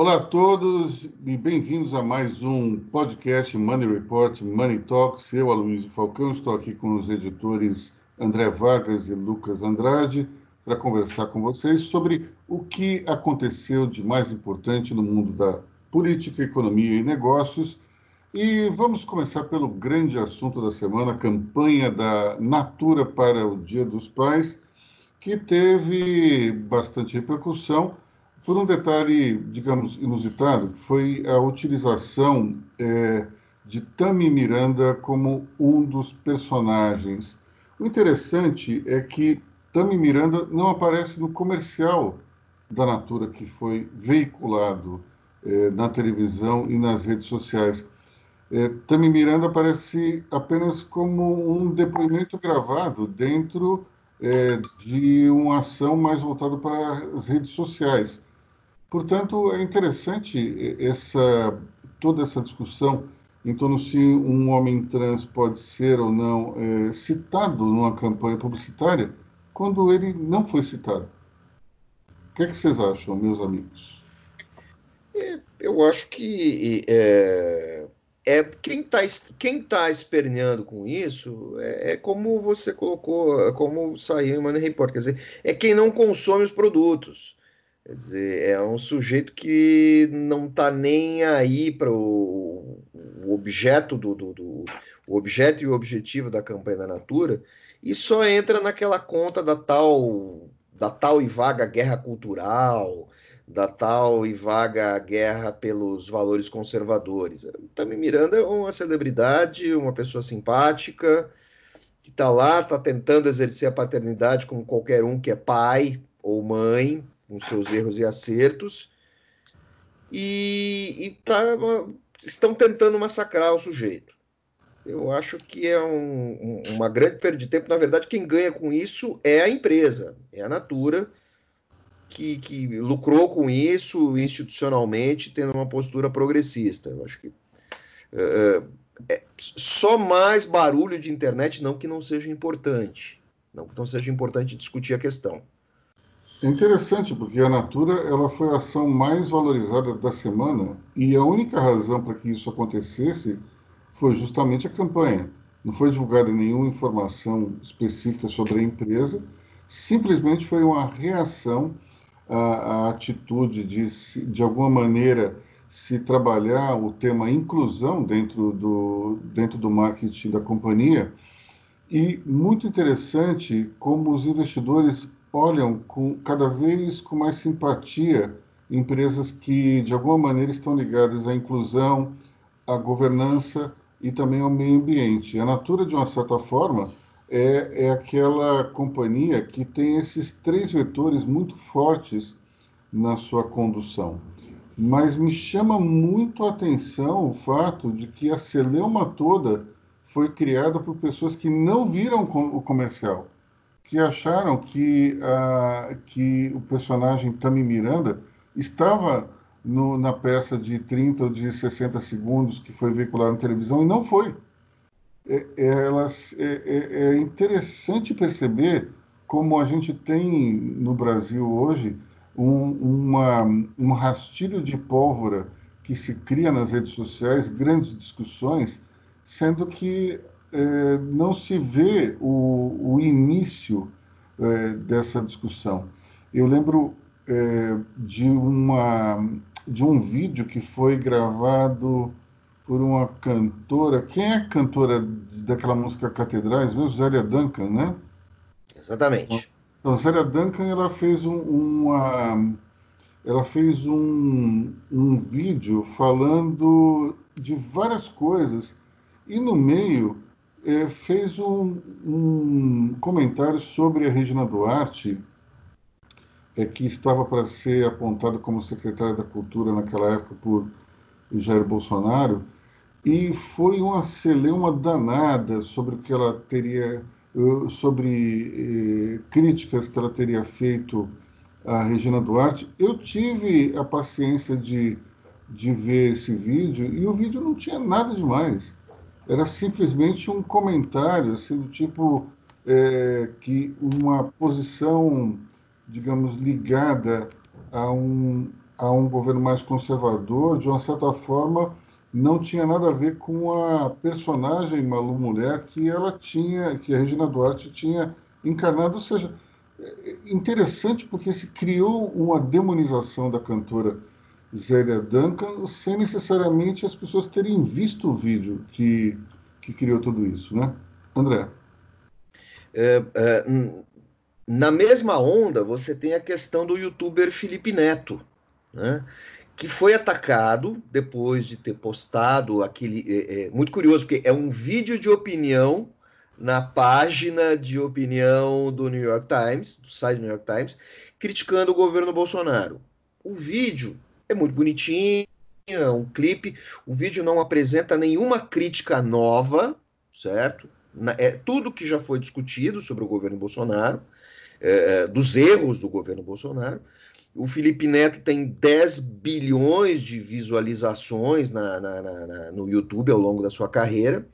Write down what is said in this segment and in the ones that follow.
Olá a todos e bem-vindos a mais um podcast Money Report Money Talks. Eu, Aloysio Falcão, estou aqui com os editores André Vargas e Lucas Andrade para conversar com vocês sobre o que aconteceu de mais importante no mundo da política, economia e negócios. E vamos começar pelo grande assunto da semana, a campanha da Natura para o Dia dos Pais, que teve bastante repercussão por um detalhe, digamos, inusitado, foi a utilização é, de Tami Miranda como um dos personagens. O interessante é que Tami Miranda não aparece no comercial da Natura que foi veiculado é, na televisão e nas redes sociais. É, Tami Miranda aparece apenas como um depoimento gravado dentro é, de uma ação mais voltada para as redes sociais. Portanto, é interessante essa, toda essa discussão em torno se um homem trans pode ser ou não é, citado numa campanha publicitária quando ele não foi citado. O que, é que vocês acham, meus amigos? É, eu acho que é, é quem está quem tá esperneando com isso é, é, como você colocou, é como saiu em Money Report, quer dizer, é quem não consome os produtos. Quer dizer, é um sujeito que não está nem aí para o, objeto do, do, do, o objeto e o objetivo da campanha da Natura e só entra naquela conta da tal da tal e vaga guerra cultural, da tal e vaga guerra pelos valores conservadores. Tami Miranda é uma celebridade, uma pessoa simpática, que está lá, está tentando exercer a paternidade como qualquer um que é pai ou mãe, com seus erros e acertos, e, e tá, estão tentando massacrar o sujeito. Eu acho que é um, um, uma grande perda de tempo. Na verdade, quem ganha com isso é a empresa, é a Natura, que, que lucrou com isso institucionalmente, tendo uma postura progressista. Eu acho que é, é, só mais barulho de internet, não que não seja importante, não que não seja importante discutir a questão. É interessante, porque a Natura ela foi a ação mais valorizada da semana e a única razão para que isso acontecesse foi justamente a campanha. Não foi divulgada nenhuma informação específica sobre a empresa, simplesmente foi uma reação à, à atitude de, de alguma maneira, se trabalhar o tema inclusão dentro do, dentro do marketing da companhia. E muito interessante como os investidores olham com cada vez com mais simpatia empresas que de alguma maneira estão ligadas à inclusão, à governança e também ao meio ambiente. A Natura, de uma certa forma, é, é aquela companhia que tem esses três vetores muito fortes na sua condução. Mas me chama muito a atenção o fato de que a celeuma toda foi criada por pessoas que não viram o comercial que acharam que, uh, que o personagem Tami Miranda estava no, na peça de 30 ou de 60 segundos que foi veiculada na televisão e não foi. É, é elas, é, é, é interessante perceber como a gente tem no Brasil hoje um, uma, um rastilho de pólvora que se cria nas redes sociais, grandes discussões, sendo que é, não se vê o, o início é, dessa discussão. Eu lembro é, de, uma, de um vídeo que foi gravado por uma cantora. Quem é a cantora daquela música Catedrais? Mesmo Zélia Duncan, né? Exatamente. Então, Zélia Duncan ela fez um, uma ela fez um, um vídeo falando de várias coisas e no meio é, fez um, um, comentário sobre a Regina Duarte, é, que estava para ser apontada como secretária da Cultura naquela época por Jair Bolsonaro, e foi uma celeuma danada sobre o que ela teria, eh, sobre eh, críticas que ela teria feito à Regina Duarte. Eu tive a paciência de, de ver esse vídeo e o vídeo não tinha nada demais era simplesmente um comentário, assim, do tipo é, que uma posição, digamos, ligada a um, a um governo mais conservador, de uma certa forma, não tinha nada a ver com a personagem Malu Mulher que ela tinha, que a Regina Duarte tinha encarnado. Ou seja, é interessante porque se criou uma demonização da cantora Zélia Duncan sem necessariamente as pessoas terem visto o vídeo que, que criou tudo isso, né? André? É, é, na mesma onda, você tem a questão do youtuber Felipe Neto, né? que foi atacado depois de ter postado aquele. É, é, muito curioso, porque é um vídeo de opinião na página de opinião do New York Times, do site do New York Times, criticando o governo Bolsonaro. O vídeo é muito bonitinho, é um clipe. O vídeo não apresenta nenhuma crítica nova, certo? É tudo que já foi discutido sobre o governo Bolsonaro, é, é dos erros do governo Bolsonaro. O Felipe Neto tem 10 bilhões de visualizações na, na, na, no YouTube ao longo da sua carreira.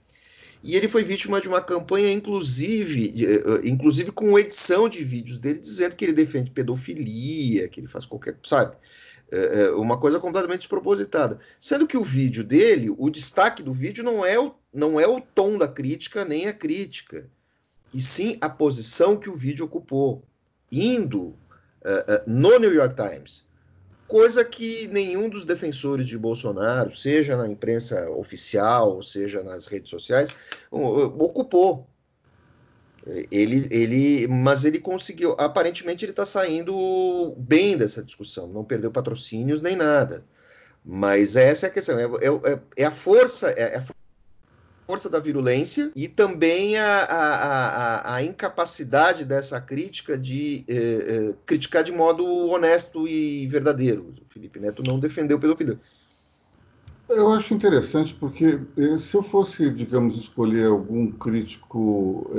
E ele foi vítima de uma campanha, inclusive, eh, inclusive com edição de vídeos dele, dizendo que ele defende pedofilia, que ele faz qualquer. Sabe? É, é uma coisa completamente despropositada. Sendo que o vídeo dele, o destaque do vídeo não é o, não é o tom da crítica nem a crítica, e sim a posição que o vídeo ocupou, indo uh, no New York Times. Coisa que nenhum dos defensores de Bolsonaro, seja na imprensa oficial, seja nas redes sociais, ocupou. Ele, ele, mas ele conseguiu. Aparentemente, ele está saindo bem dessa discussão, não perdeu patrocínios nem nada. Mas essa é a questão: é, é, é a força, é a força da virulência e também a, a, a, a incapacidade dessa crítica de eh, eh, criticar de modo honesto e verdadeiro. O Felipe Neto não defendeu pedofilia. Eu acho interessante porque eh, se eu fosse, digamos, escolher algum crítico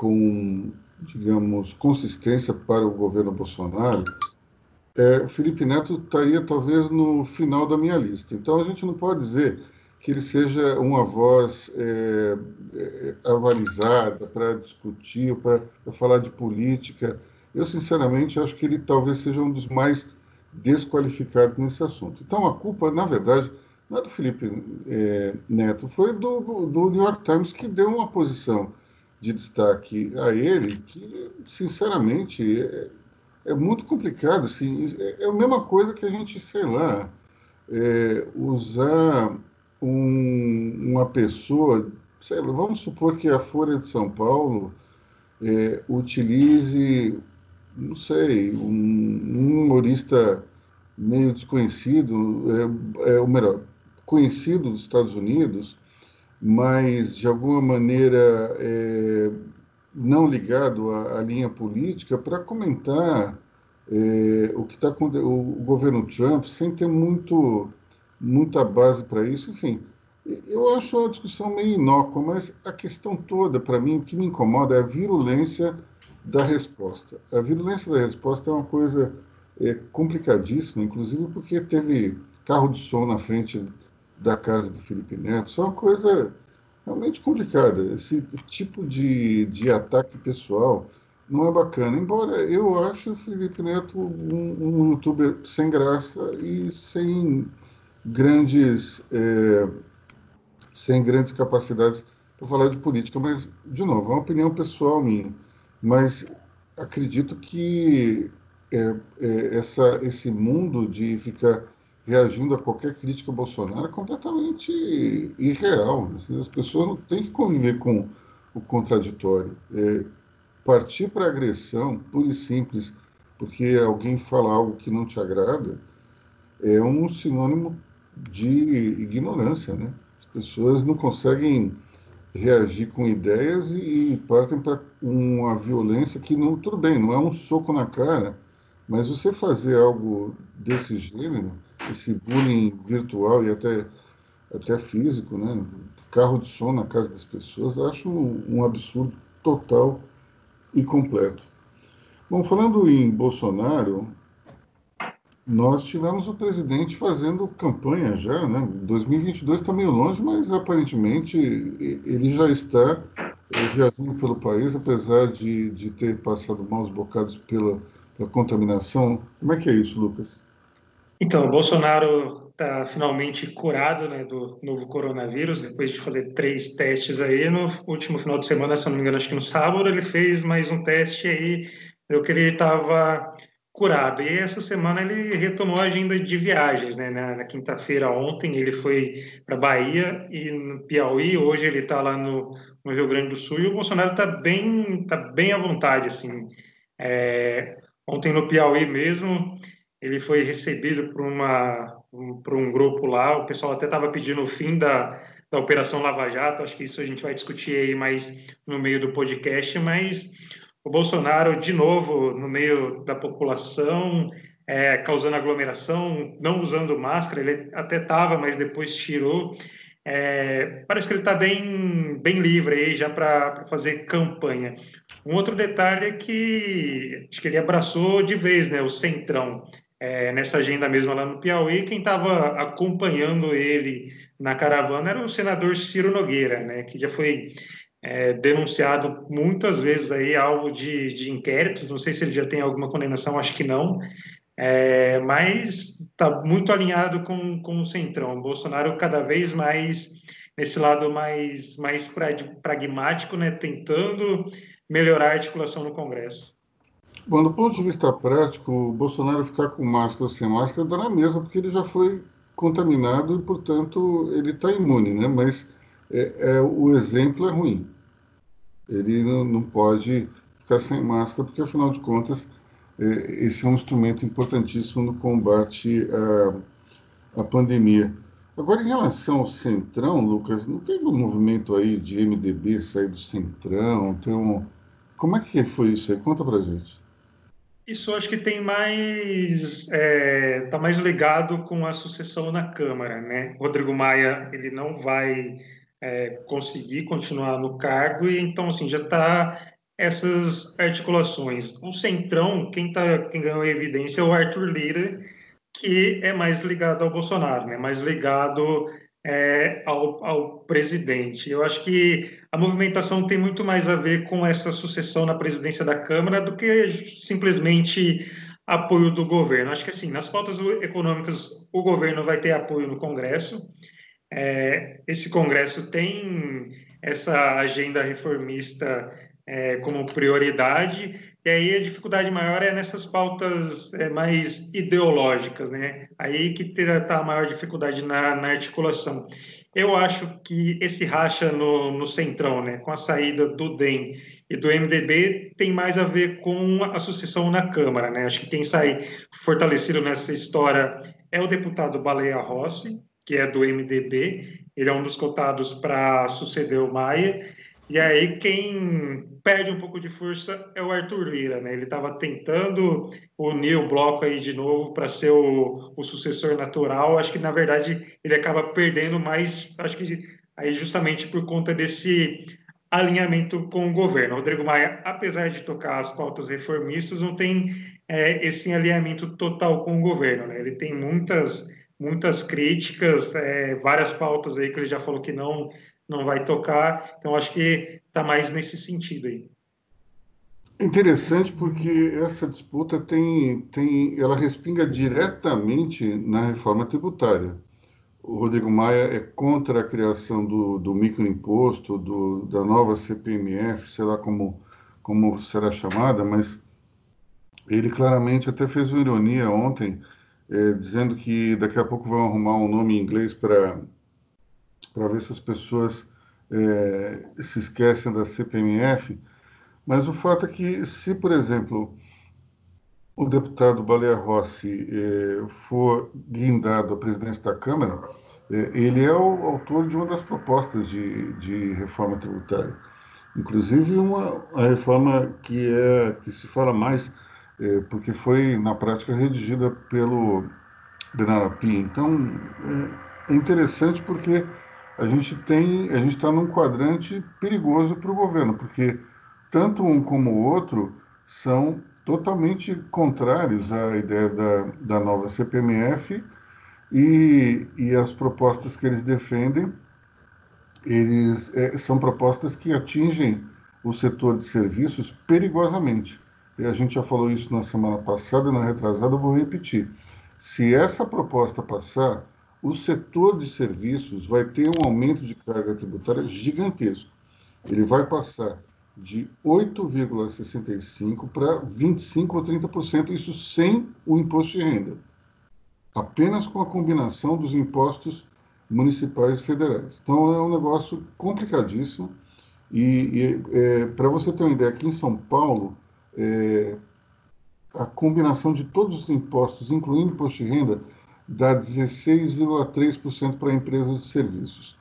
com, digamos, consistência para o governo Bolsonaro, é, Felipe Neto estaria talvez no final da minha lista. Então a gente não pode dizer que ele seja uma voz é, é, avalizada para discutir, para falar de política. Eu, sinceramente, acho que ele talvez seja um dos mais desqualificados nesse assunto. Então, a culpa, na verdade, não é do Felipe é, Neto, foi do, do New York Times que deu uma posição de destaque a ele que, sinceramente, é, é muito complicado. Assim, é, é a mesma coisa que a gente, sei lá, é, usar um, uma pessoa, sei lá, vamos supor que a Folha de São Paulo é, utilize, não sei, um, um humorista meio desconhecido, é, é, ou melhor, conhecido dos Estados Unidos, mas de alguma maneira é, não ligado à, à, linha política, para comentar é, o que está com o governo Trump, sem ter muito muita base para isso, enfim. Eu acho a discussão meio inócua, mas a questão toda, para mim, o que me incomoda é a virulência da resposta. A virulência da resposta é uma coisa é, complicadíssima, inclusive porque teve carro de som na frente da casa do Felipe Neto. Isso é uma coisa realmente complicada. Esse tipo de, de ataque pessoal não é bacana. Embora eu acho o Felipe Neto um, um youtuber sem graça e sem grandes, é, sem grandes capacidades para falar de política, mas, de novo, é uma opinião pessoal minha. Mas acredito que é, é, essa, esse mundo de ficar reagindo a qualquer crítica a Bolsonaro é completamente irreal. Assim, as pessoas não têm que conviver com o contraditório. É, partir para agressão, pura e simples, porque alguém fala algo que não te agrada, é um sinônimo de ignorância, né? As pessoas não conseguem reagir com ideias e, partem para uma violência que não tudo bem, não é um soco na cara, mas você fazer algo desse gênero, esse bullying virtual e até até físico, né? Carro de som na casa das pessoas, acho um, um absurdo total e completo. Bom, falando em Bolsonaro, nós tivemos o presidente fazendo campanha já, né? 2022 está meio longe, mas aparentemente ele já está eh, viajando pelo país, apesar de, de ter passado maus bocados pela, pela contaminação. Como é que é isso, Lucas? Então, Bolsonaro está finalmente curado né, do novo coronavírus, depois de fazer três testes aí. No último final de semana, se não me engano, acho que no sábado, ele fez mais um teste aí, deu que ele estava curado. E essa semana ele retomou a agenda de viagens, né? Na, na quinta-feira, ontem, ele foi para Bahia e no Piauí, hoje ele está lá no, no, Rio Grande do Sul, e o Bolsonaro está bem, tá bem à vontade, assim. É, ontem no Piauí mesmo, ele foi recebido por, uma, um, por um grupo lá, o pessoal até estava pedindo o fim da, da Operação Lava Jato, acho que isso a gente vai discutir aí mais no meio do podcast, mas o Bolsonaro, de novo, no meio da população, é, causando aglomeração, não usando máscara, ele até estava, mas depois tirou. É, parece que ele está bem, bem livre aí já para fazer campanha. Um outro detalhe é que acho que ele abraçou de vez né, o Centrão. É, nessa agenda mesmo lá no Piauí, quem estava acompanhando ele na caravana era o senador Ciro Nogueira, né, que já foi é, denunciado muitas vezes aí alvo de, de inquéritos. Não sei se ele já tem alguma condenação, acho que não. É, mas está muito alinhado com, com o Centrão. O Bolsonaro cada vez mais nesse lado mais, mais pragmático, né, tentando melhorar a articulação no Congresso. Bom, do ponto de vista prático, o Bolsonaro ficar com máscara ou sem máscara dá na mesma, porque ele já foi contaminado e, portanto, ele está imune, né? Mas é, é, o exemplo é ruim. Ele não, não, pode ficar sem máscara, porque, afinal de contas, é, esse é um instrumento importantíssimo no combate à, à pandemia. Agora, em relação ao Centrão, Lucas, não teve um movimento aí de MDB sair do Centrão? Tem um... Como é que foi isso aí? Conta pra gente. Isso acho que tem mais está é, tá mais ligado com a sucessão na Câmara, né? Rodrigo Maia ele não vai é, conseguir continuar no cargo e então assim já está essas articulações. O centrão, quem tá, quem ganhou evidência é o Arthur Lira, que é mais ligado ao Bolsonaro, né? Mais ligado é, ao, ao presidente. Eu acho que a movimentação tem muito mais a ver com essa sucessão na presidência da Câmara do que simplesmente apoio do governo. Acho que assim, nas pautas econômicas, o governo vai ter apoio no Congresso. É, esse Congresso tem essa agenda reformista é, como prioridade, e aí a dificuldade maior é nessas pautas é, mais ideológicas, né? Aí que está a maior dificuldade na, na, articulação. Eu acho que esse racha no, no centrão, né, com a saída do DEM e do MDB, tem mais a ver com a sucessão na Câmara, né? Acho que quem sai fortalecido nessa história é o deputado Baleia Rossi, que é do MDB, ele é um dos cotados para suceder o Maia. E aí quem perde um pouco de força é o Arthur Lira, né? Ele estava tentando unir o bloco aí de novo para ser o, o, sucessor natural. Acho que na verdade ele acaba perdendo mais, acho que aí justamente por conta desse alinhamento com o governo. Rodrigo Maia, apesar de tocar as pautas reformistas, não tem é, esse alinhamento total com o governo, né? Ele tem muitas muitas críticas, é, várias pautas aí que ele já falou que não não vai tocar. Então acho que está mais nesse sentido aí. Interessante porque essa disputa tem, tem, ela respinga diretamente na reforma tributária. O Rodrigo Maia é contra a criação do, do microimposto, do, da nova CPMF, sei lá como, como será chamada, mas ele claramente até fez uma ironia ontem, é, dizendo que daqui a pouco vão arrumar um nome em inglês para ver se as pessoas é, se esquecem da CPMF. Mas o fato é que, se, por exemplo, o deputado Baleia Rossi é, for guindado à presidência da Câmara, é, ele é o autor de uma das propostas de, de reforma tributária. Inclusive, uma, a reforma que, é, que se fala mais porque foi, na prática, redigida pelo Benarapi. Então, é, é interessante porque a gente tem, a gente está num quadrante perigoso para o governo, porque tanto um como o outro são totalmente contrários à ideia da, da nova CPMF e, e as propostas que eles defendem, eles é, são propostas que atingem o setor de serviços perigosamente a gente já falou isso na semana passada, na retrasada, eu vou repetir. Se essa proposta passar, o setor de serviços vai ter um aumento de carga tributária gigantesco. Ele vai passar de 8,65% para 25% ou 30%, isso sem o imposto de renda. Apenas com a combinação dos impostos municipais e federais. Então é um negócio complicadíssimo. E, e é, para você ter uma ideia, aqui em São Paulo, é, a combinação de todos os impostos, incluindo imposto de renda, dá 16,3% para empresas de serviços.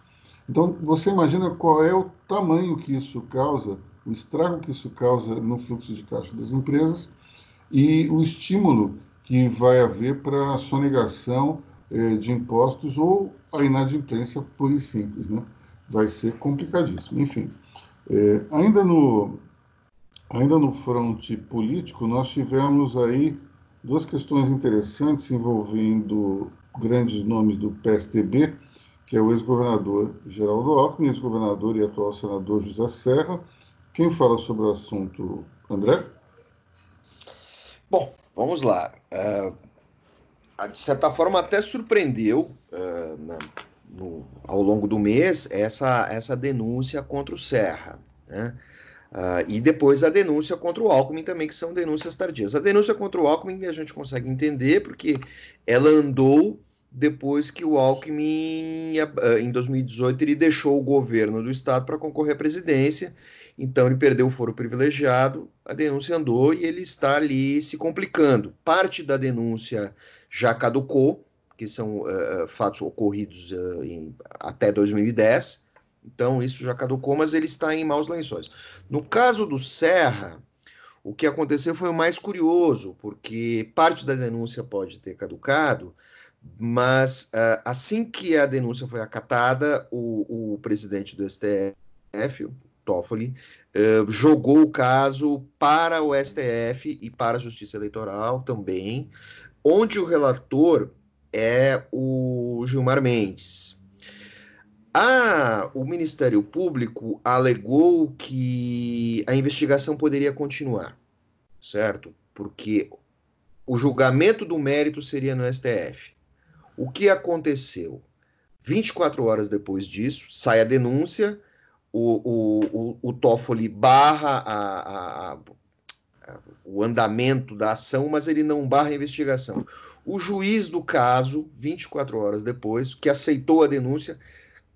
Então, você imagina qual é o tamanho que isso causa, o estrago que isso causa no fluxo de caixa das empresas e o estímulo que vai haver para a sonegação eh, de impostos ou a inadimplência pura e simples, né? Vai ser complicadíssimo. Enfim, eh, ainda no ainda no fronte político, nós tivemos aí duas questões interessantes envolvendo grandes nomes do PSDB, que é o ex-governador Geraldo Alckmin, ex-governador e atual senador José Serra. Quem fala sobre o assunto, André? Bom, vamos lá. Uh, de certa forma, até surpreendeu uh, na, no, ao longo do mês essa, essa denúncia contra o Serra. Né? Uh, e depois a denúncia contra o Alckmin também, que são denúncias tardias. A denúncia contra o Alckmin a gente consegue entender porque ela andou depois que o Alckmin, ah, em 2018, ele deixou o governo do estado para concorrer à presidência, então ele perdeu o foro privilegiado, a denúncia andou e ele está ali se complicando. Parte da denúncia já caducou, que são uh, fatos ocorridos uh, em, até 2010, então, isso já caducou, mas ele está em maus lençóis. No caso do Serra, o que aconteceu foi o mais curioso, porque parte da denúncia pode ter caducado, mas uh, assim que a denúncia foi acatada, o, o presidente do STF, o Toffoli, uh, jogou o caso para o STF e para a Justiça Eleitoral também, onde o relator é o Gilmar Mendes. Ah, o Ministério Público alegou que a investigação poderia continuar, certo? Porque o julgamento do mérito seria no STF. O que aconteceu? 24 horas depois disso, sai a denúncia, o, o, o, o Toffoli barra a, a, a, o andamento da ação, mas ele não barra a investigação. O juiz do caso, 24 horas depois, que aceitou a denúncia,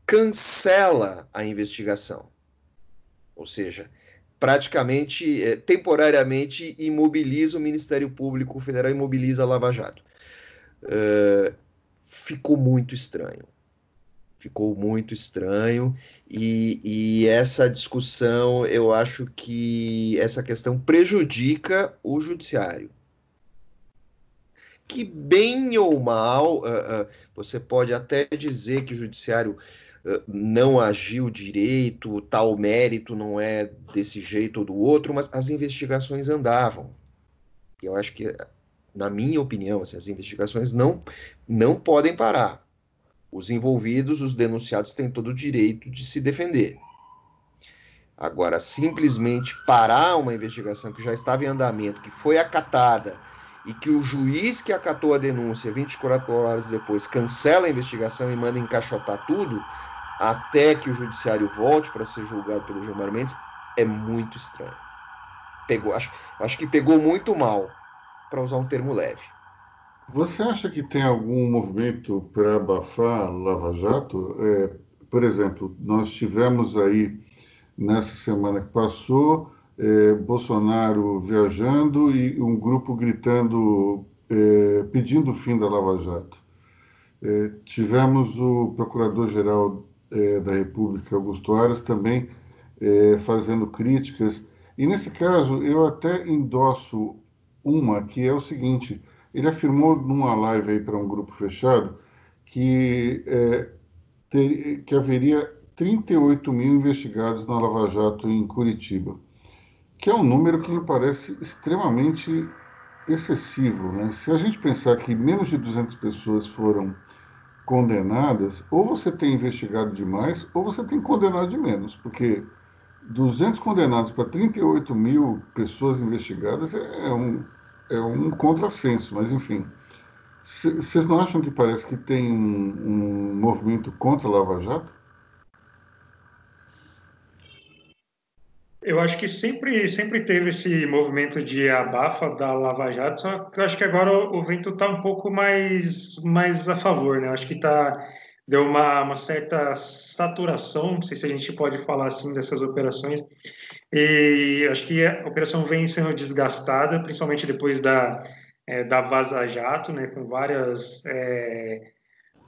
cancela a investigação. Ou seja, praticamente, é, temporariamente, imobiliza o Ministério Público Federal, imobiliza a Lava Jato. Uh, ficou muito estranho. Ficou muito estranho, e, e essa discussão, eu acho que essa questão prejudica o judiciário que bem ou mal, uh, uh, você pode até dizer que o judiciário não agiu direito, tal mérito não é desse jeito ou do outro, mas as investigações andavam. Eu acho que, na minha opinião, assim, as investigações não, não podem parar. Os envolvidos, os denunciados, têm todo o direito de se defender. Agora, simplesmente parar uma investigação que já estava em andamento, que foi acatada, e que o juiz que acatou a denúncia 24 horas depois cancela a investigação e manda encaixotar tudo, até que o judiciário volte para ser julgado pelo Gilmar Mendes é muito estranho. Pegou, acho, acho que pegou muito mal, para usar um termo leve. Você acha que tem algum movimento para abafar Lava Jato? É, por exemplo, nós tivemos aí nessa semana que passou é, Bolsonaro viajando e um grupo gritando, é, pedindo o fim da Lava Jato. É, tivemos o procurador-geral é, da República, Augusto Aras, também é, fazendo críticas. E nesse caso, eu até endosso uma, que é o seguinte: ele afirmou numa live aí para um grupo fechado que, é, ter, que haveria 38 mil investigados na Lava Jato em Curitiba, que é um número que me parece extremamente excessivo. Né? Se a gente pensar que menos de 200 pessoas foram condenadas, ou você tem investigado demais, ou você tem condenado de menos, porque 200 condenados para 38 mil pessoas investigadas é um, é um contrassenso, mas enfim. Vocês não acham que parece que tem um, um movimento contra a Lava Jato? Eu acho que sempre, sempre teve esse movimento de abafa da Lava Jato, só que eu acho que agora o, vento está um pouco mais, mais a favor, né? Eu acho que tá, deu uma, uma certa saturação, não sei se a gente pode falar assim dessas operações, e acho que a operação vem sendo desgastada, principalmente depois da, é, da Vaza Jato, né? Com várias. É,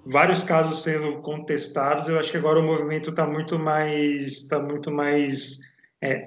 vários casos sendo contestados, eu acho que agora o movimento está muito mais, está muito mais é,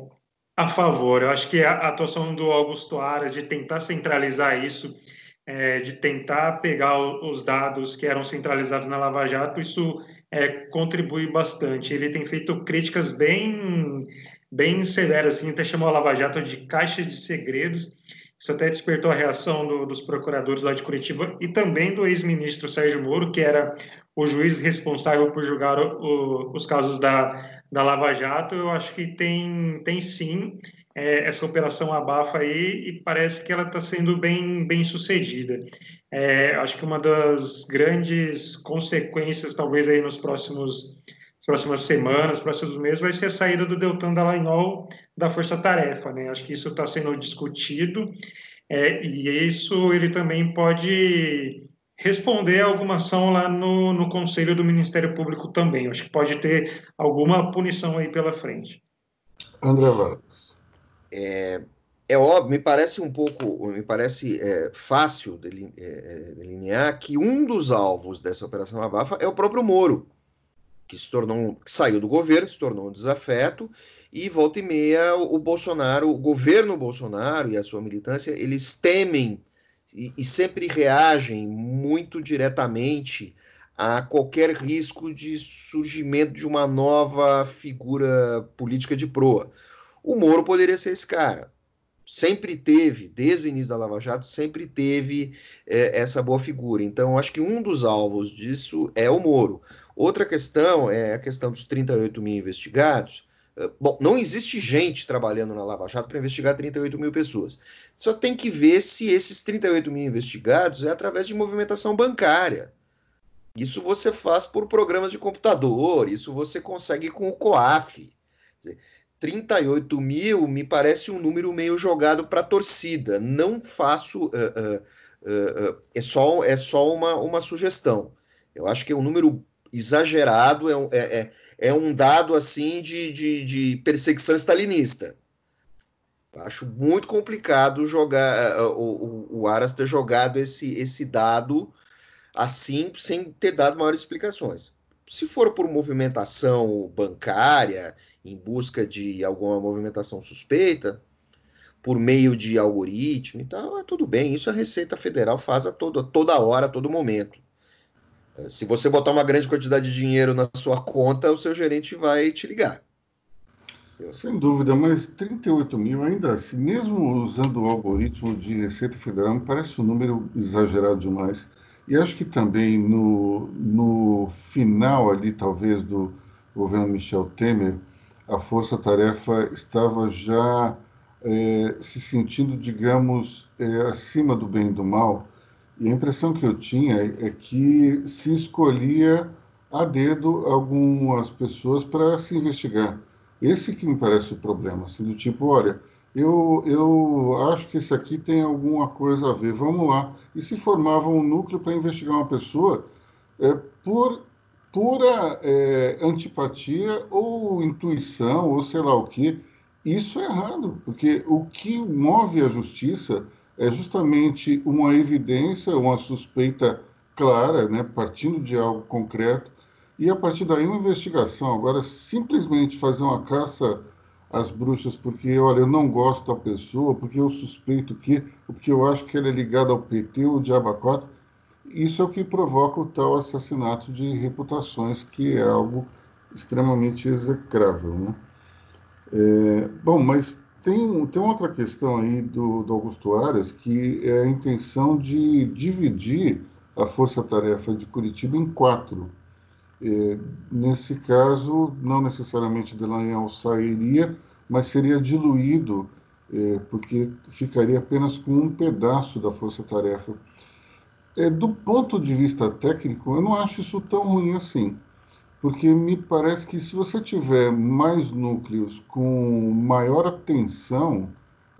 a favor. Eu acho que a atuação do Augusto Aras de tentar centralizar isso, é, de tentar pegar os dados que eram centralizados na Lava Jato, isso é, contribui bastante. Ele tem feito críticas bem, bem severas, assim, até chamou a Lava Jato de caixa de segredos. Isso até despertou a reação do, dos procuradores lá de Curitiba e também do ex-ministro Sérgio Moro, que era o juiz responsável por julgar o, o, os casos da, da Lava Jato, eu acho que tem, tem sim é, essa operação abafa aí e parece que ela está sendo bem, bem sucedida. É, acho que uma das grandes consequências, talvez aí nos próximos próximas semanas, próximos meses, vai ser a saída do Deltan Dallagnol da Força Tarefa, né? Acho que isso está sendo discutido é, e isso ele também pode responder a alguma ação lá no, no Conselho do Ministério Público também. Acho que pode ter alguma punição aí pela frente. André Vargas. É, é óbvio, me parece um pouco, me parece é, fácil é, é, delinear que um dos alvos dessa Operação Abafa é o próprio Moro, que se tornou, que saiu do governo, se tornou um desafeto, e volta e meia o, Bolsonaro, o governo Bolsonaro e a sua militância, eles temem e, e sempre reagem muito diretamente a qualquer risco de surgimento de uma nova figura política de proa. O Moro poderia ser esse cara. Sempre teve, desde o início da Lava Jato, sempre teve é, essa boa figura. Então, acho que um dos alvos disso é o Moro. Outra questão é a questão dos 38 mil investigados. Bom, não existe gente trabalhando na Lava Jato para investigar 38 mil pessoas. Só tem que ver se esses 38 mil investigados é através de movimentação bancária. Isso você faz por programas de computador, isso você consegue com o COAF. 38 mil me parece um número meio jogado para a torcida. Não faço. Uh, uh, uh, é só, é só uma, uma sugestão. Eu acho que é um número exagerado, é, é, é é um dado assim de, de, de perseguição stalinista. Acho muito complicado jogar eh, o, o, Aras ter jogado esse, esse dado assim, sem ter dado maiores explicações. Se for por movimentação bancária, em busca de alguma movimentação suspeita, por meio de algoritmo e tal, é tudo bem. Isso a Receita Federal faz a toda, toda hora, a todo momento. Se você botar uma grande quantidade de dinheiro na sua conta, o seu gerente vai te ligar. Sem dúvida, mas 38 mil ainda assim, mesmo usando o algoritmo de Receita Federal, me parece um número exagerado demais. E acho que também no, no final ali, talvez, do governo Michel Temer, a Força Tarefa estava já é, se sentindo, digamos, é, acima do bem e do mal, e a impressão que eu tinha é que se escolhia a dedo algumas pessoas para se investigar. Esse que me parece o problema, assim, do tipo, olha, eu, eu acho que esse aqui tem alguma coisa a ver, vamos lá. E se formava um núcleo para investigar uma pessoa é, por pura é, antipatia ou intuição, ou sei lá o que, isso é errado, porque o que move a justiça é justamente uma evidência, uma suspeita clara, né, partindo de algo concreto, e a partir daí uma investigação. Agora, simplesmente fazer uma caça às bruxas porque, olha, eu não gosto da pessoa, porque eu suspeito que, porque eu acho que ela é ligada ao PT ou de abacota, isso é o que provoca o tal assassinato de reputações, que é algo extremamente execrável. Né? É, bom, mas tem, tem outra questão aí do, do Augusto Aras, que é a intenção de dividir a força-tarefa de Curitiba em quatro. É, nesse caso, não necessariamente Delanhol sairia, mas seria diluído, é, porque ficaria apenas com um pedaço da força-tarefa. é, do ponto de vista técnico, eu não acho isso tão ruim assim, porque me parece que se você tiver mais núcleos com maior atenção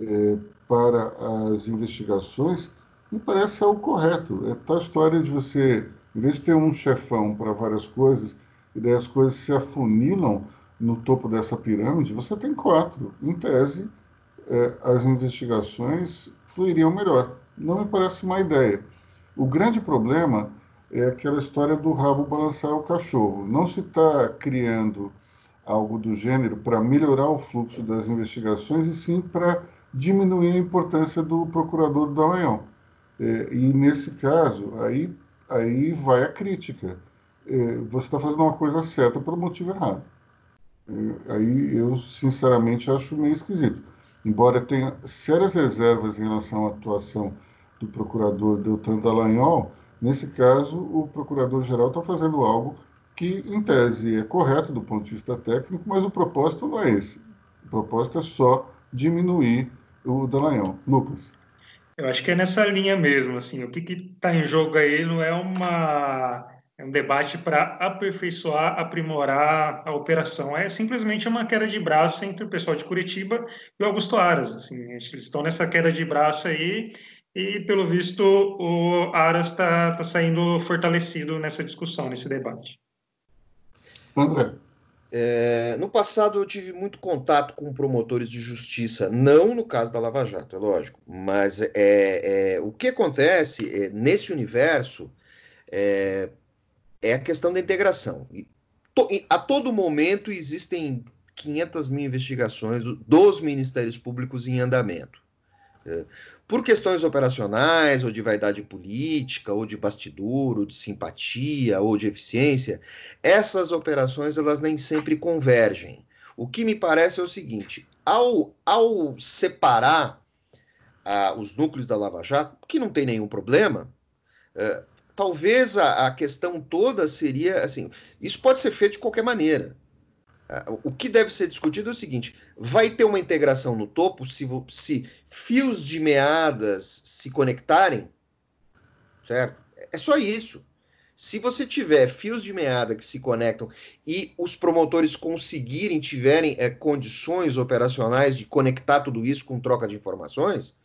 é, para as investigações, me parece algo correto. É tal história de você, em vez de ter um chefão para várias coisas, e daí as coisas se afunilam no topo dessa pirâmide, você tem quatro. Em tese, é, as investigações fluiriam melhor. Não me parece uma ideia. O grande problema é aquela história do rabo balançar o cachorro. Não se está criando algo do gênero para melhorar o fluxo das investigações, e sim para diminuir a importância do procurador do Dallagnol. É, e nesse caso, aí, aí vai a crítica. É, você está fazendo uma coisa certa para o motivo errado. É, aí eu, sinceramente, acho meio esquisito. Embora tenha sérias reservas em relação à atuação do procurador Deltan Dallagnol, nesse caso, o procurador-geral está fazendo algo que, em tese, é correto do ponto de vista técnico, mas o propósito não é esse. O propósito é só diminuir o Dallagnol. Lucas. Eu acho que é nessa linha mesmo, assim, o que está em jogo aí não é uma é um debate para aperfeiçoar, aprimorar a operação. É simplesmente uma queda de braço entre o pessoal de Curitiba e o Augusto Aras. Assim, eles estão nessa queda de braço aí e, pelo visto, o Aras está tá saindo fortalecido nessa discussão, nesse debate. André. É, no passado eu tive muito contato com promotores de justiça, não no caso da Lava Jato, é lógico, mas é, é o que acontece é, nesse universo é, é, a questão da integração. E, to, a todo momento existem 500 mil investigações dos ministérios públicos em andamento. É, por questões operacionais, ou de vaidade política, ou de bastidor, ou de simpatia, ou de eficiência, essas operações elas nem sempre convergem. O que me parece é o seguinte: ao, ao separar os núcleos da Lava Jato, que não tem nenhum problema, eh, talvez a, a questão toda seria assim: isso pode ser feito de qualquer maneira. O que deve ser discutido é o seguinte: vai ter uma integração no topo se, se fios de meadas se conectarem? Certo? É só isso. Se você tiver fios de meada que se conectam e os promotores conseguirem, tiverem é, condições operacionais de conectar tudo isso com troca de informações,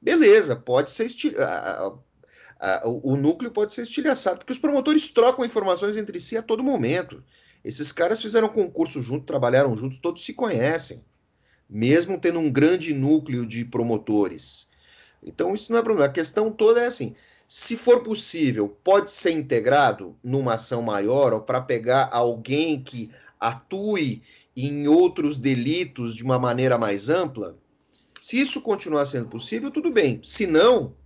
beleza, pode ser o núcleo pode ser estilhaçado, porque os promotores trocam informações entre si a todo momento. Esses caras fizeram concurso junto, trabalharam juntos, todos se conhecem, mesmo tendo um grande núcleo de promotores. Então isso não é problema. A questão toda é assim: se for possível, pode ser integrado numa ação maior ou para pegar alguém que atue em outros delitos de uma maneira mais ampla. Se isso continuar sendo possível, tudo bem. Se não,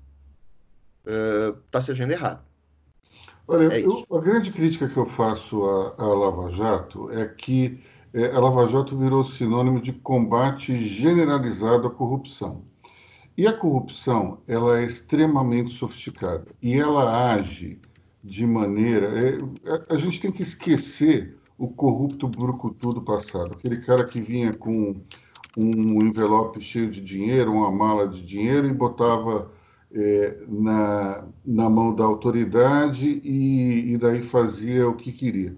está uh, se agindo errado. Olha, é eu, a grande crítica que eu faço à, à Lava Jato é que é, a Lava Jato virou sinônimo de combate generalizado à corrupção. E a corrupção, ela é extremamente sofisticada e ela age de maneira. É, a, a gente tem que esquecer o corrupto brucutu do passado, aquele cara que vinha com um envelope cheio de dinheiro, uma mala de dinheiro e botava é, na, na mão da autoridade e, e daí fazia o que queria.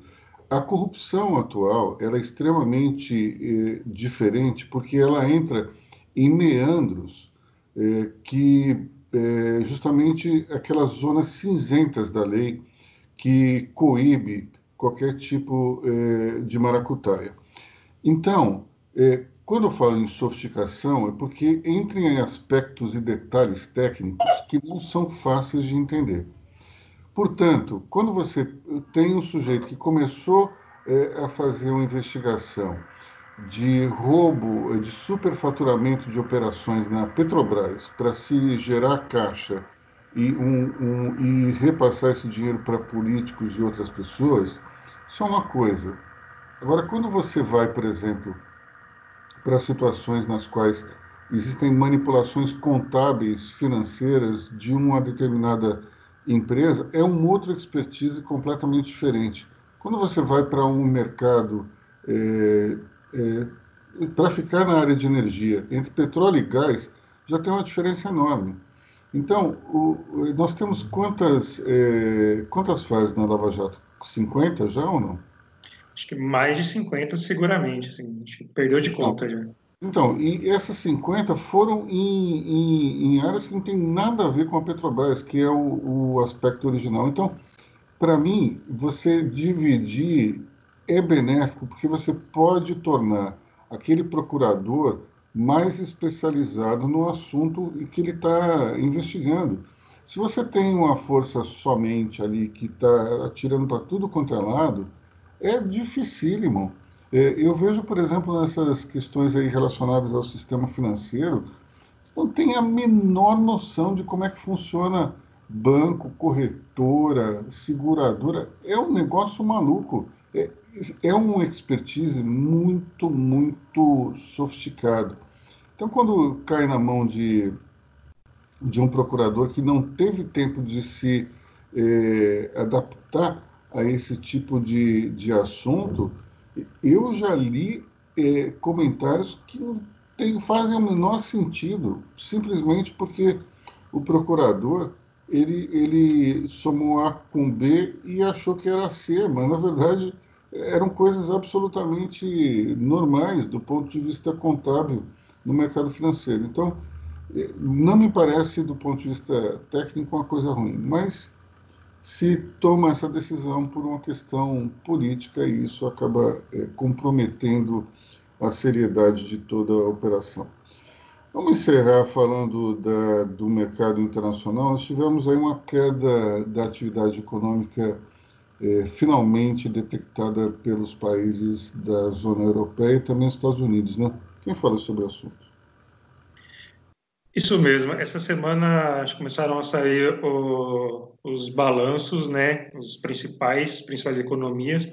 A corrupção atual ela é extremamente é, diferente porque ela entra em meandros é, que é, justamente aquelas zonas cinzentas da lei que coíbe qualquer tipo é, de maracutaia. Então, é, quando eu falo em sofisticação, é porque entra em aspectos e detalhes técnicos que não são fáceis de entender. Portanto, quando você tem um sujeito que começou é, a fazer uma investigação de roubo, de superfaturamento de operações na Petrobras para se gerar caixa e, um, um, e repassar esse dinheiro para políticos e outras pessoas, isso é uma coisa. Agora, quando você vai, por exemplo, para situações nas quais existem manipulações contábeis, financeiras de uma determinada empresa, é um outro expertise completamente diferente. Quando você vai para um mercado é, é, para ficar na área de energia entre petróleo e gás, já tem uma diferença enorme. Então, o, nós temos quantas, é, quantas fases na Lava Jato? 50 já ou não? Acho que mais de 50 seguramente, assim, acho que perdeu de conta já. Então, e essas 50 foram em, em, em, áreas que não tem nada a ver com a Petrobras, que é o, o aspecto original. Então, para mim, você dividir é benéfico, porque você pode tornar aquele procurador mais especializado no assunto que ele está investigando. Se você tem uma força somente ali que está atirando para tudo quanto é lado, é dificílimo. É, eu vejo, por exemplo, nessas questões aí relacionadas ao sistema financeiro, não tem a menor noção de como é que funciona banco, corretora, seguradora. É um negócio maluco. É, é um expertise muito, muito sofisticado. Então, quando cai na mão de de um procurador que não teve tempo de se é, adaptar a esse tipo de, de assunto, eu já li é, comentários que não tem, fazem o menor sentido, simplesmente porque o procurador ele, ele somou A com B e achou que era C, mas na verdade eram coisas absolutamente normais do ponto de vista contábil no mercado financeiro. Então, não me parece, do ponto de vista técnico, uma coisa ruim, mas se toma essa decisão por uma questão política e isso acaba é, comprometendo a seriedade de toda a operação. Vamos encerrar falando da, do mercado internacional. Nós tivemos aí uma queda da atividade econômica é, finalmente detectada pelos países da zona europeia e também nos Estados Unidos. Né? Quem fala sobre o assunto? Isso mesmo. Essa semana começaram a sair o, os balanços, né, os principais, principais economias.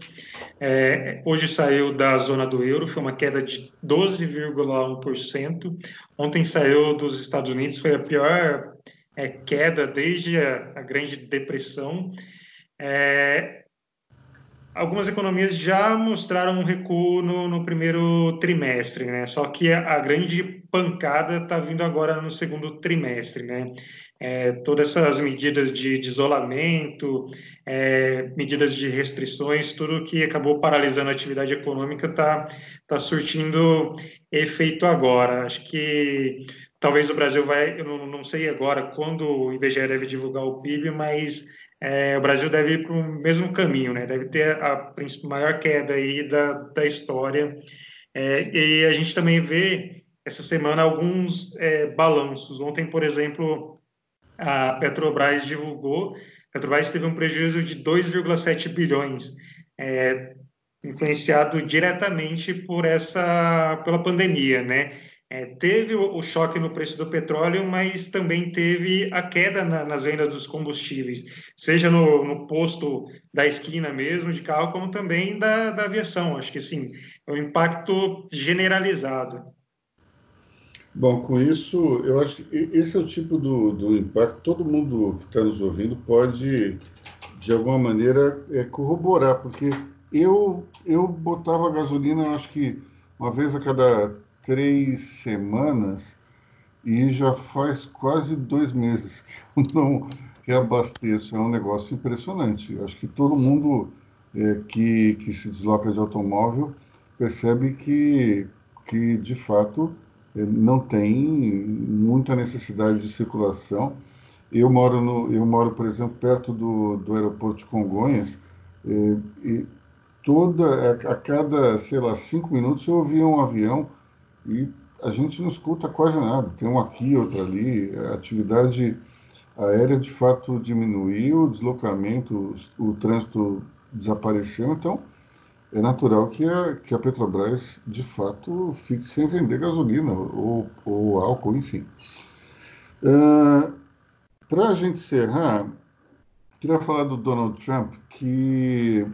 É, hoje saiu da zona do euro, foi uma queda de 12,1%. Ontem saiu dos Estados Unidos, foi a pior é, queda desde a, a Grande Depressão. É, algumas economias já mostraram um recuo no, no primeiro trimestre, né? Só que a, a grande pancada está vindo agora no segundo trimestre, né? É, todas essas medidas de, de isolamento, é, medidas de restrições, tudo que acabou paralisando a atividade econômica está tá surtindo efeito agora. Acho que talvez o Brasil vai, eu não, não sei agora quando o IBGE deve divulgar o PIB, mas é, o Brasil deve ir para o mesmo caminho, né? Deve ter a maior queda aí da, da história. É, e a gente também vê essa semana alguns é, balanços. Ontem, por exemplo, a Petrobras divulgou, a Petrobras teve um prejuízo de 2,7 bilhões, é, influenciado diretamente por essa pela pandemia, né? É, teve o, choque no preço do petróleo, mas também teve a queda na, nas vendas dos combustíveis, seja no, no, posto da esquina mesmo de carro, como também da, da aviação. Acho que sim, é um impacto generalizado. Bom, com isso, eu acho que esse é o tipo do, do impacto. Todo mundo que está nos ouvindo pode, de alguma maneira, é, corroborar, porque eu, eu botava gasolina, acho que uma vez a cada três semanas e já faz quase dois meses que eu não reabasteço. É um negócio impressionante. Acho que todo mundo é, que, que se desloca de automóvel percebe que, que de fato, não tem muita necessidade de circulação. Eu moro, no, eu moro por exemplo, perto do, do aeroporto de Congonhas, é, e toda, a, a cada, sei lá, cinco minutos eu ouvia um avião e a gente não escuta quase nada. Tem um aqui, outro ali. A atividade aérea de fato diminuiu, o deslocamento, o, trânsito desapareceu, então é natural que a, que a Petrobras de fato fique sem vender gasolina ou, ou álcool, enfim. Uh, Para a gente encerrar, queria falar do Donald Trump, que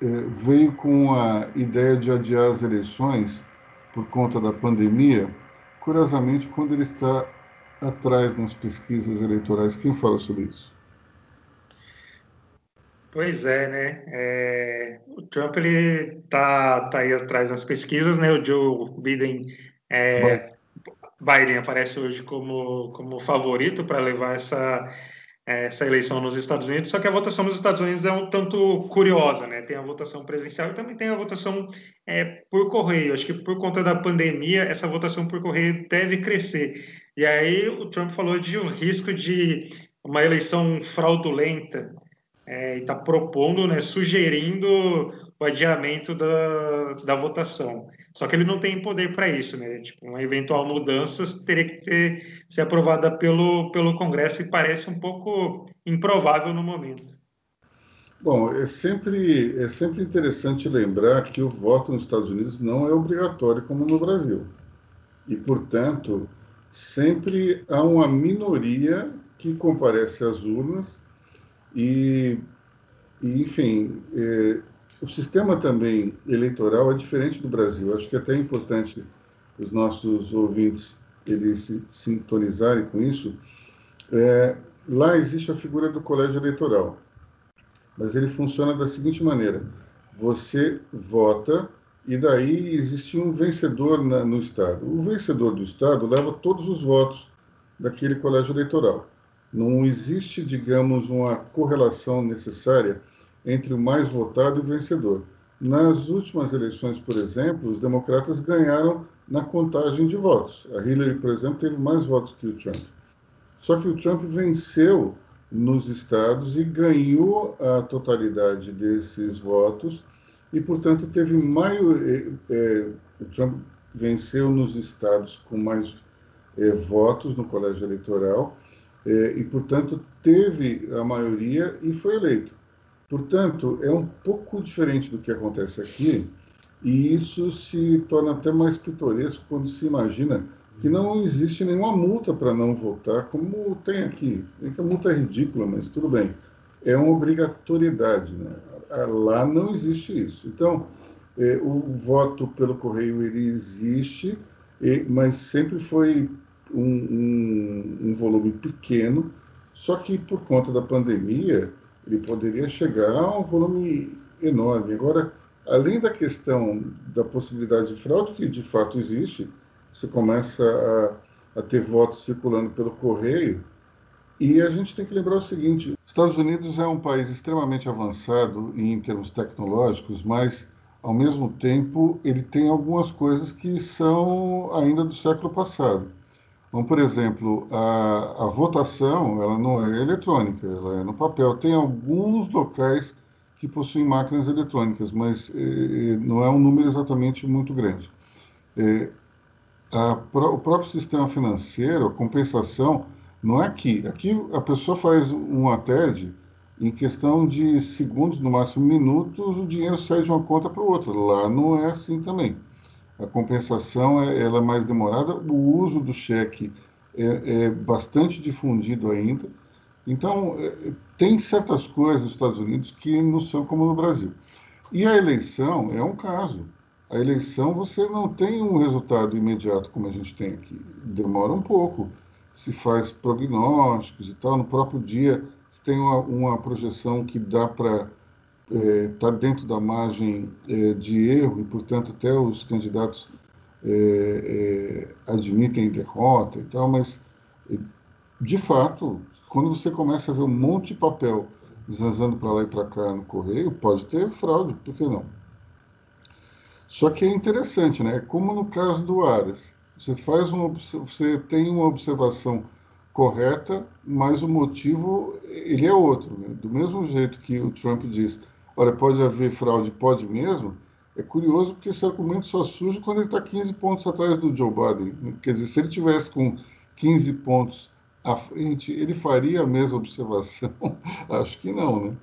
é, veio com a ideia de adiar as eleições por conta da pandemia, curiosamente, quando ele está atrás nas pesquisas eleitorais. Quem fala sobre isso? Pois é, né? É, o Trump ele tá, tá aí atrás nas pesquisas, né? O Joe Biden é, Biden aparece hoje como, como favorito para levar essa, essa eleição nos Estados Unidos, só que a votação nos Estados Unidos é um tanto curiosa, né? Tem a votação presencial e também tem a votação é, por correio. Acho que por conta da pandemia, essa votação por correio deve crescer. E aí o Trump falou de um risco de uma eleição fraudulenta é, está propondo, né, sugerindo o adiamento da, da votação. Só que ele não tem poder para isso, né? Tipo, uma eventual mudança teria que ter, ser aprovada pelo, pelo Congresso e parece um pouco improvável no momento. Bom, é sempre, é sempre interessante lembrar que o voto nos Estados Unidos não é obrigatório como no Brasil. E, portanto, sempre há uma minoria que comparece às urnas e, e enfim, é, o sistema também eleitoral é diferente do Brasil. Acho que é até importante os nossos ouvintes eles se sintonizarem com isso. É, lá existe a figura do colégio eleitoral, mas ele funciona da seguinte maneira: você vota e daí existe um vencedor na, no estado. O vencedor do estado leva todos os votos daquele colégio eleitoral. Não existe, digamos, uma correlação necessária entre o mais votado e o vencedor. Nas últimas eleições, por exemplo, os democratas ganharam na contagem de votos. A Hillary, por exemplo, teve mais votos que o Trump. Só que o Trump venceu nos estados e ganhou a totalidade desses votos e, portanto, teve maior. É, o Trump venceu nos estados com mais é, votos no colégio eleitoral e, portanto, teve a maioria e foi eleito. Portanto, é um pouco diferente do que acontece aqui, e isso se torna até mais pitoresco quando se imagina que não existe nenhuma multa para não votar, como tem aqui. A multa é ridícula, mas tudo bem. É uma obrigatoriedade. Né? Lá não existe isso. Então, é, o voto pelo correio ele existe, mas sempre foi um, um, um volume pequeno, só que por conta da pandemia ele poderia chegar a um volume enorme. Agora, além da questão da possibilidade de fraude, que de fato existe, você começa a, a ter votos circulando pelo correio, e a gente tem que lembrar o seguinte: Estados Unidos é um país extremamente avançado em termos tecnológicos, mas ao mesmo tempo ele tem algumas coisas que são ainda do século passado. Então, por exemplo, a, a votação ela não é eletrônica, ela é no papel. Tem alguns locais que possuem máquinas eletrônicas, mas eh, não é um número exatamente muito grande. Eh, a, o próprio sistema financeiro, a compensação, não é aqui. Aqui a pessoa faz um ATED, em questão de segundos, no máximo minutos, o dinheiro sai de uma conta para outra. Lá não é assim também a compensação é, ela é mais demorada, o uso do cheque é, é bastante difundido ainda. Então, é, tem certas coisas nos Estados Unidos que não são como no Brasil. E a eleição é um caso. A eleição você não tem um resultado imediato como a gente tem aqui. Demora um pouco. Se faz prognósticos e tal. No próprio dia, você tem uma, uma projeção que dá para está é, tá dentro da margem é, de erro e, portanto, até os candidatos é, é admitem derrota e tal, mas, é, de fato, quando você começa a ver um monte de papel zanzando para lá e para cá no correio, pode ter fraude, por que não? Só que é interessante, né? Como no caso do Aras, você faz uma, você tem uma observação correta, mas o motivo ele é outro. Né? Do mesmo jeito que o Trump diz, Olha, pode haver fraude, pode mesmo. É curioso porque esse argumento só surge quando ele está 15 pontos atrás do Joe Biden. Quer dizer, se ele tivesse com 15 pontos à frente, ele faria a mesma observação? Acho que não, né?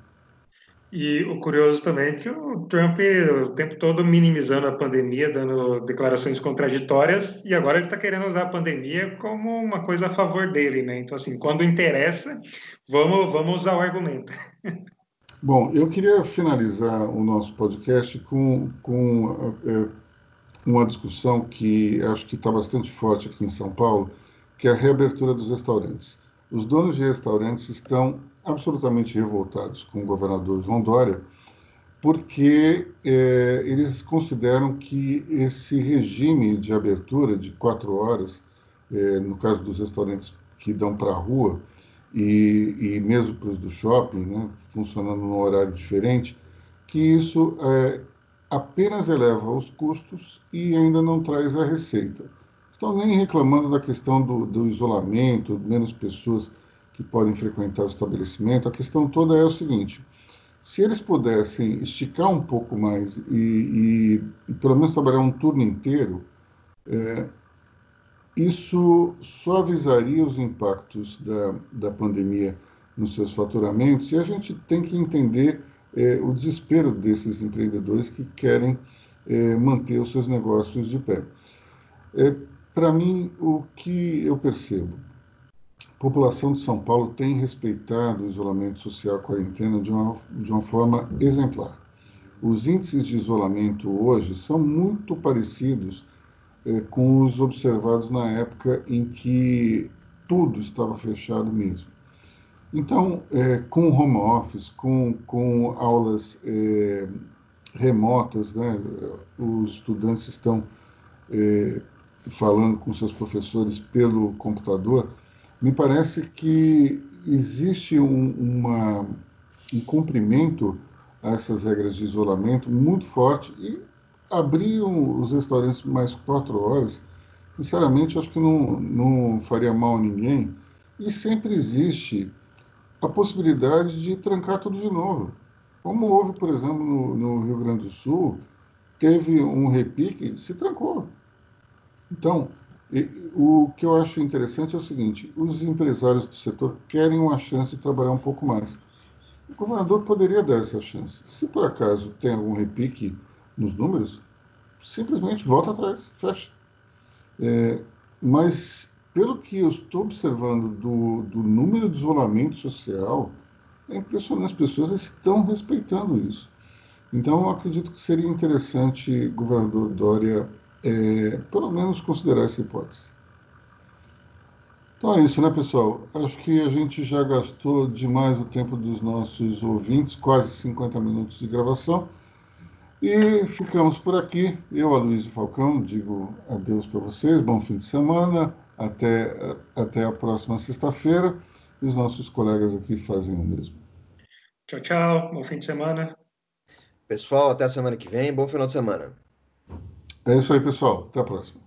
E o curioso também é que o Trump o tempo todo minimizando a pandemia, dando declarações contraditórias, e agora ele está querendo usar a pandemia como uma coisa a favor dele, né? Então, assim, quando interessa, vamos, vamos usar o argumento. Bom, eu queria finalizar o nosso podcast com, com é, uma discussão que acho que está bastante forte aqui em São Paulo, que é a reabertura dos restaurantes. Os donos de restaurantes estão absolutamente revoltados com o governador João Dória, porque é, eles consideram que esse regime de abertura de quatro horas é, no caso dos restaurantes que dão para a rua, e, e mesmo para os do shopping, né, funcionando num horário diferente, que isso é, apenas eleva os custos e ainda não traz a receita. Estão nem reclamando da questão do, do isolamento, menos pessoas que podem frequentar o estabelecimento. A questão toda é o seguinte: se eles pudessem esticar um pouco mais e, e, e pelo menos trabalhar um turno inteiro, é, isso suavizaria os impactos da, da pandemia nos seus faturamentos e a gente tem que entender é, o desespero desses empreendedores que querem é, manter os seus negócios de pé. É, Para mim, o que eu percebo, a população de São Paulo tem respeitado o isolamento social, a quarentena, de uma, de uma forma exemplar. Os índices de isolamento hoje são muito parecidos é, com os observados na época em que tudo estava fechado mesmo. Então, é, com home office, com, com aulas é, remotas, né, os estudantes estão falando com seus professores pelo computador, me parece que existe um, uma, um cumprimento a essas regras de isolamento muito forte e abriam os restaurantes mais quatro horas, sinceramente, acho que não, não faria mal a ninguém. E sempre existe a possibilidade de trancar tudo de novo. Como houve, por exemplo, no, no Rio Grande do Sul, teve um repique, se trancou. Então, o que eu acho interessante é o seguinte: os empresários do setor querem uma chance de trabalhar um pouco mais. O governador poderia dar essa chance. Se por acaso tem algum repique nos números, simplesmente volta atrás, fecha. É, mas, pelo que eu estou observando do, do número de isolamento social, é impressionante, as pessoas estão respeitando isso. Então, acredito que seria interessante, governador Dória, é, pelo menos considerar essa hipótese. Então é isso, né, pessoal? Acho que a gente já gastou demais o tempo dos nossos ouvintes, quase 50 minutos de gravação. E ficamos por aqui. Eu, Aloysio Falcão, digo adeus para vocês, bom fim de semana, até, até a próxima sexta-feira. E os nossos colegas aqui fazem o mesmo. Tchau, tchau, bom fim de semana. Pessoal, até a semana que vem, bom final de semana. É isso aí, pessoal. Até a próxima.